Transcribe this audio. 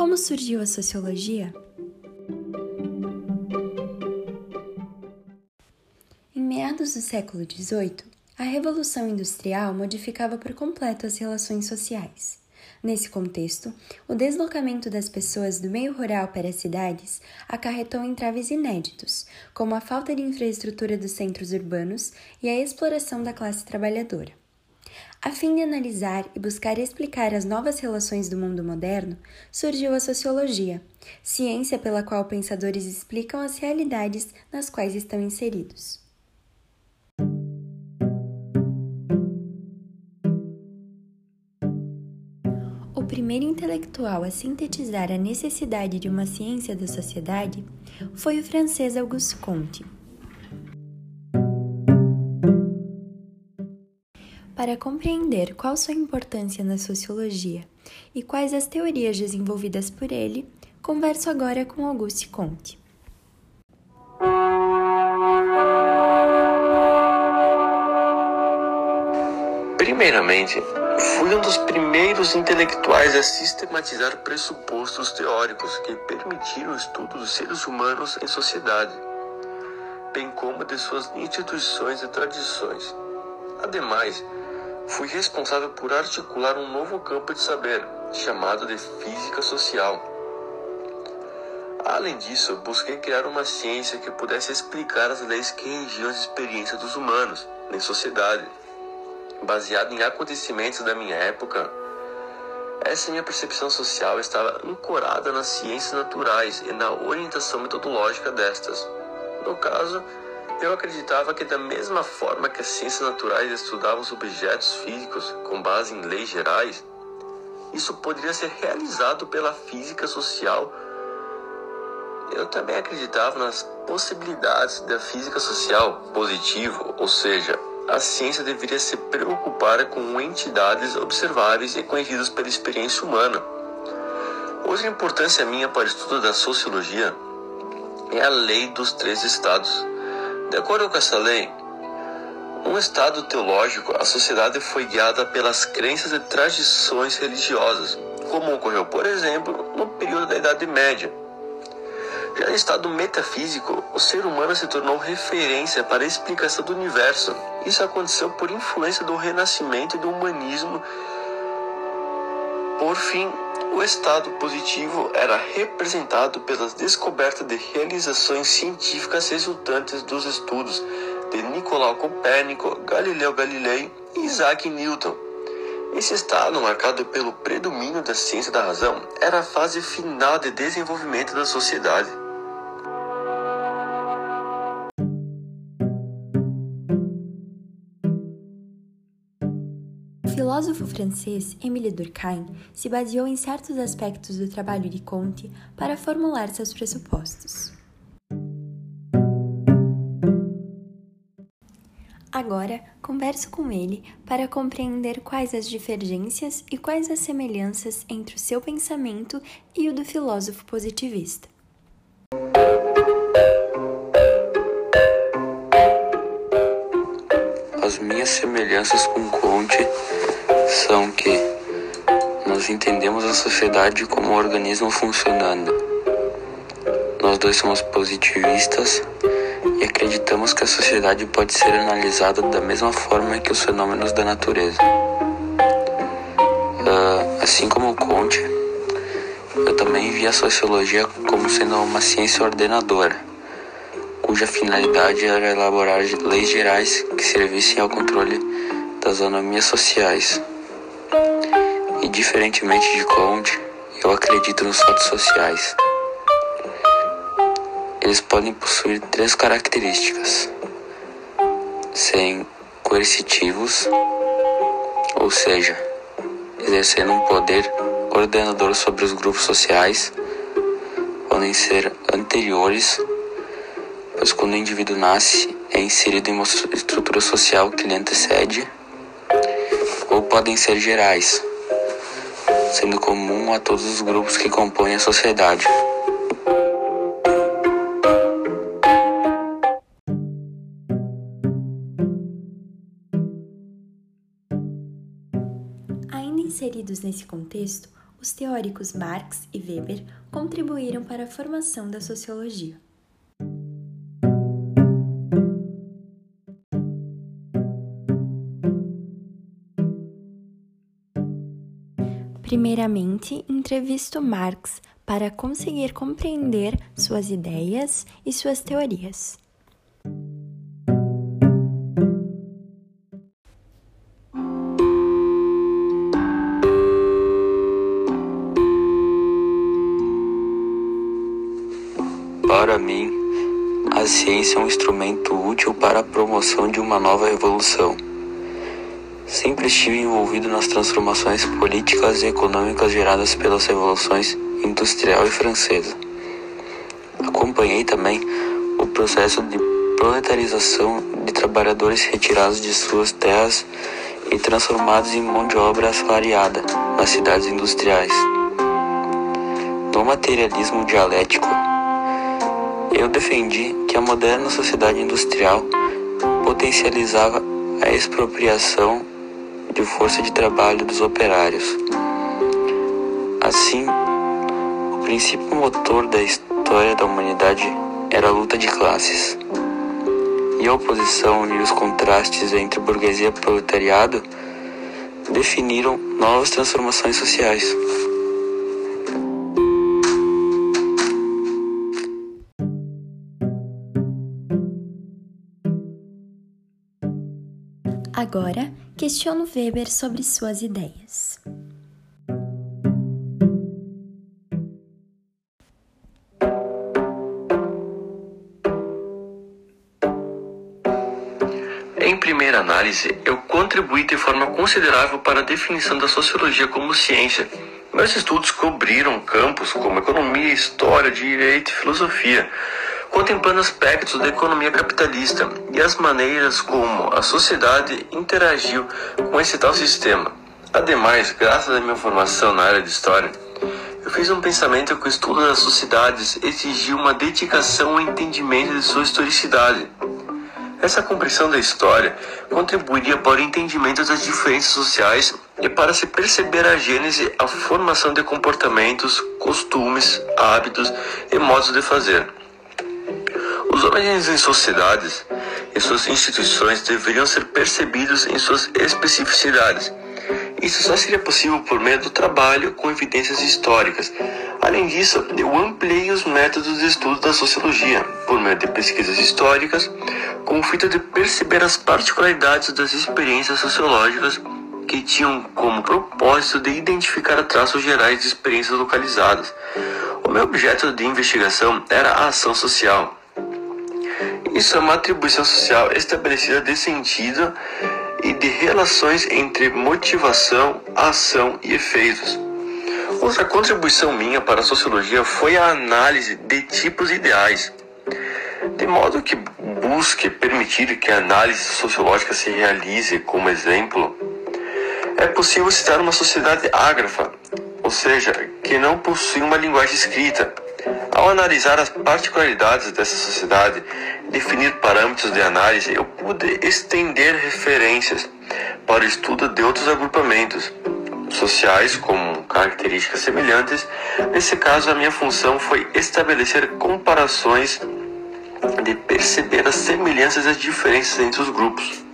Como surgiu a sociologia? Em meados do século XVIII, a Revolução Industrial modificava por completo as relações sociais. Nesse contexto, o deslocamento das pessoas do meio rural para as cidades acarretou entraves inéditos, como a falta de infraestrutura dos centros urbanos e a exploração da classe trabalhadora. A fim de analisar e buscar explicar as novas relações do mundo moderno, surgiu a sociologia, ciência pela qual pensadores explicam as realidades nas quais estão inseridos. O primeiro intelectual a sintetizar a necessidade de uma ciência da sociedade foi o francês Auguste Comte. Para compreender qual sua importância na sociologia e quais as teorias desenvolvidas por ele, converso agora com Auguste Comte. Primeiramente, fui um dos primeiros intelectuais a sistematizar pressupostos teóricos que permitiram o estudo dos seres humanos em sociedade, bem como de suas instituições e tradições. Ademais, fui responsável por articular um novo campo de saber, chamado de física social. Além disso, busquei criar uma ciência que pudesse explicar as leis que regiam as experiências dos humanos em sociedade, baseado em acontecimentos da minha época. Essa minha percepção social estava ancorada nas ciências naturais e na orientação metodológica destas. No caso, eu acreditava que, da mesma forma que as ciências naturais estudavam os objetos físicos com base em leis gerais, isso poderia ser realizado pela física social. Eu também acreditava nas possibilidades da física social positiva, ou seja, a ciência deveria se preocupar com entidades observáveis e conhecidas pela experiência humana. Outra importância minha para o estudo da sociologia é a lei dos três estados de acordo com essa lei, num estado teológico, a sociedade foi guiada pelas crenças e tradições religiosas, como ocorreu, por exemplo, no período da Idade Média. Já no estado metafísico, o ser humano se tornou referência para a explicação do universo. Isso aconteceu por influência do renascimento e do humanismo. Por fim, o estado positivo era representado pelas descobertas de realizações científicas resultantes dos estudos de Nicolau Copérnico, Galileu Galilei e Isaac Newton. Esse estado, marcado pelo predomínio da ciência da razão, era a fase final de desenvolvimento da sociedade. Filósofo francês Émile Durkheim se baseou em certos aspectos do trabalho de Comte para formular seus pressupostos. Agora, converso com ele para compreender quais as divergências e quais as semelhanças entre o seu pensamento e o do filósofo positivista. As minhas semelhanças com Comte são que nós entendemos a sociedade como um organismo funcionando. Nós dois somos positivistas e acreditamos que a sociedade pode ser analisada da mesma forma que os fenômenos da natureza. Uh, assim como Conte, eu também vi a sociologia como sendo uma ciência ordenadora, cuja finalidade era elaborar leis gerais que servissem ao controle das anomias sociais. Diferentemente de Conte, eu acredito nos fatos sociais. Eles podem possuir três características: serem coercitivos, ou seja, exercendo um poder ordenador sobre os grupos sociais, podem ser anteriores, pois quando o indivíduo nasce é inserido em uma estrutura social que lhe antecede, ou podem ser gerais, sendo comum a todos os grupos que compõem a sociedade. Ainda inseridos nesse contexto, os teóricos Marx e Weber contribuíram para a formação da sociologia. Primeiramente, entrevisto Marx para conseguir compreender suas ideias e suas teorias. Para mim, a ciência é um instrumento útil para a promoção de uma nova revolução. Sempre estive envolvido nas transformações políticas e econômicas geradas pelas revoluções industrial e francesa. Acompanhei também o processo de proletarização de trabalhadores retirados de suas terras e transformados em mão de obra assalariada nas cidades industriais. No materialismo dialético, eu defendi que a moderna sociedade industrial potencializava a expropriação de força de trabalho dos operários. Assim, o princípio motor da história da humanidade era a luta de classes. E a oposição e os contrastes entre burguesia e proletariado definiram novas transformações sociais. Agora, questiono Weber sobre suas ideias. Em primeira análise, eu contribuí de forma considerável para a definição da sociologia como ciência. Meus estudos cobriram campos como economia, história, direito e filosofia contemplando aspectos da economia capitalista e as maneiras como a sociedade interagiu com esse tal sistema. Ademais, graças à minha formação na área de história, eu fiz um pensamento que o estudo das sociedades exigiu uma dedicação ao entendimento de sua historicidade. Essa compreensão da história contribuiria para o entendimento das diferenças sociais e para se perceber a gênese, a formação de comportamentos, costumes, hábitos e modos de fazer. Os homens em sociedades e suas instituições deveriam ser percebidos em suas especificidades. Isso só seria possível por meio do trabalho com evidências históricas. Além disso, eu ampliei os métodos de estudo da sociologia por meio de pesquisas históricas, com o fito de perceber as particularidades das experiências sociológicas que tinham como propósito de identificar traços gerais de experiências localizadas. O meu objeto de investigação era a ação social isso é uma atribuição social estabelecida de sentido e de relações entre motivação, ação e efeitos. Outra contribuição minha para a sociologia foi a análise de tipos ideais, de modo que busque permitir que a análise sociológica se realize como exemplo. É possível citar uma sociedade ágrafa, ou seja, que não possui uma linguagem escrita, ao analisar as particularidades dessa sociedade, definir parâmetros de análise, eu pude estender referências para o estudo de outros agrupamentos sociais com características semelhantes. Nesse caso, a minha função foi estabelecer comparações de perceber as semelhanças e as diferenças entre os grupos.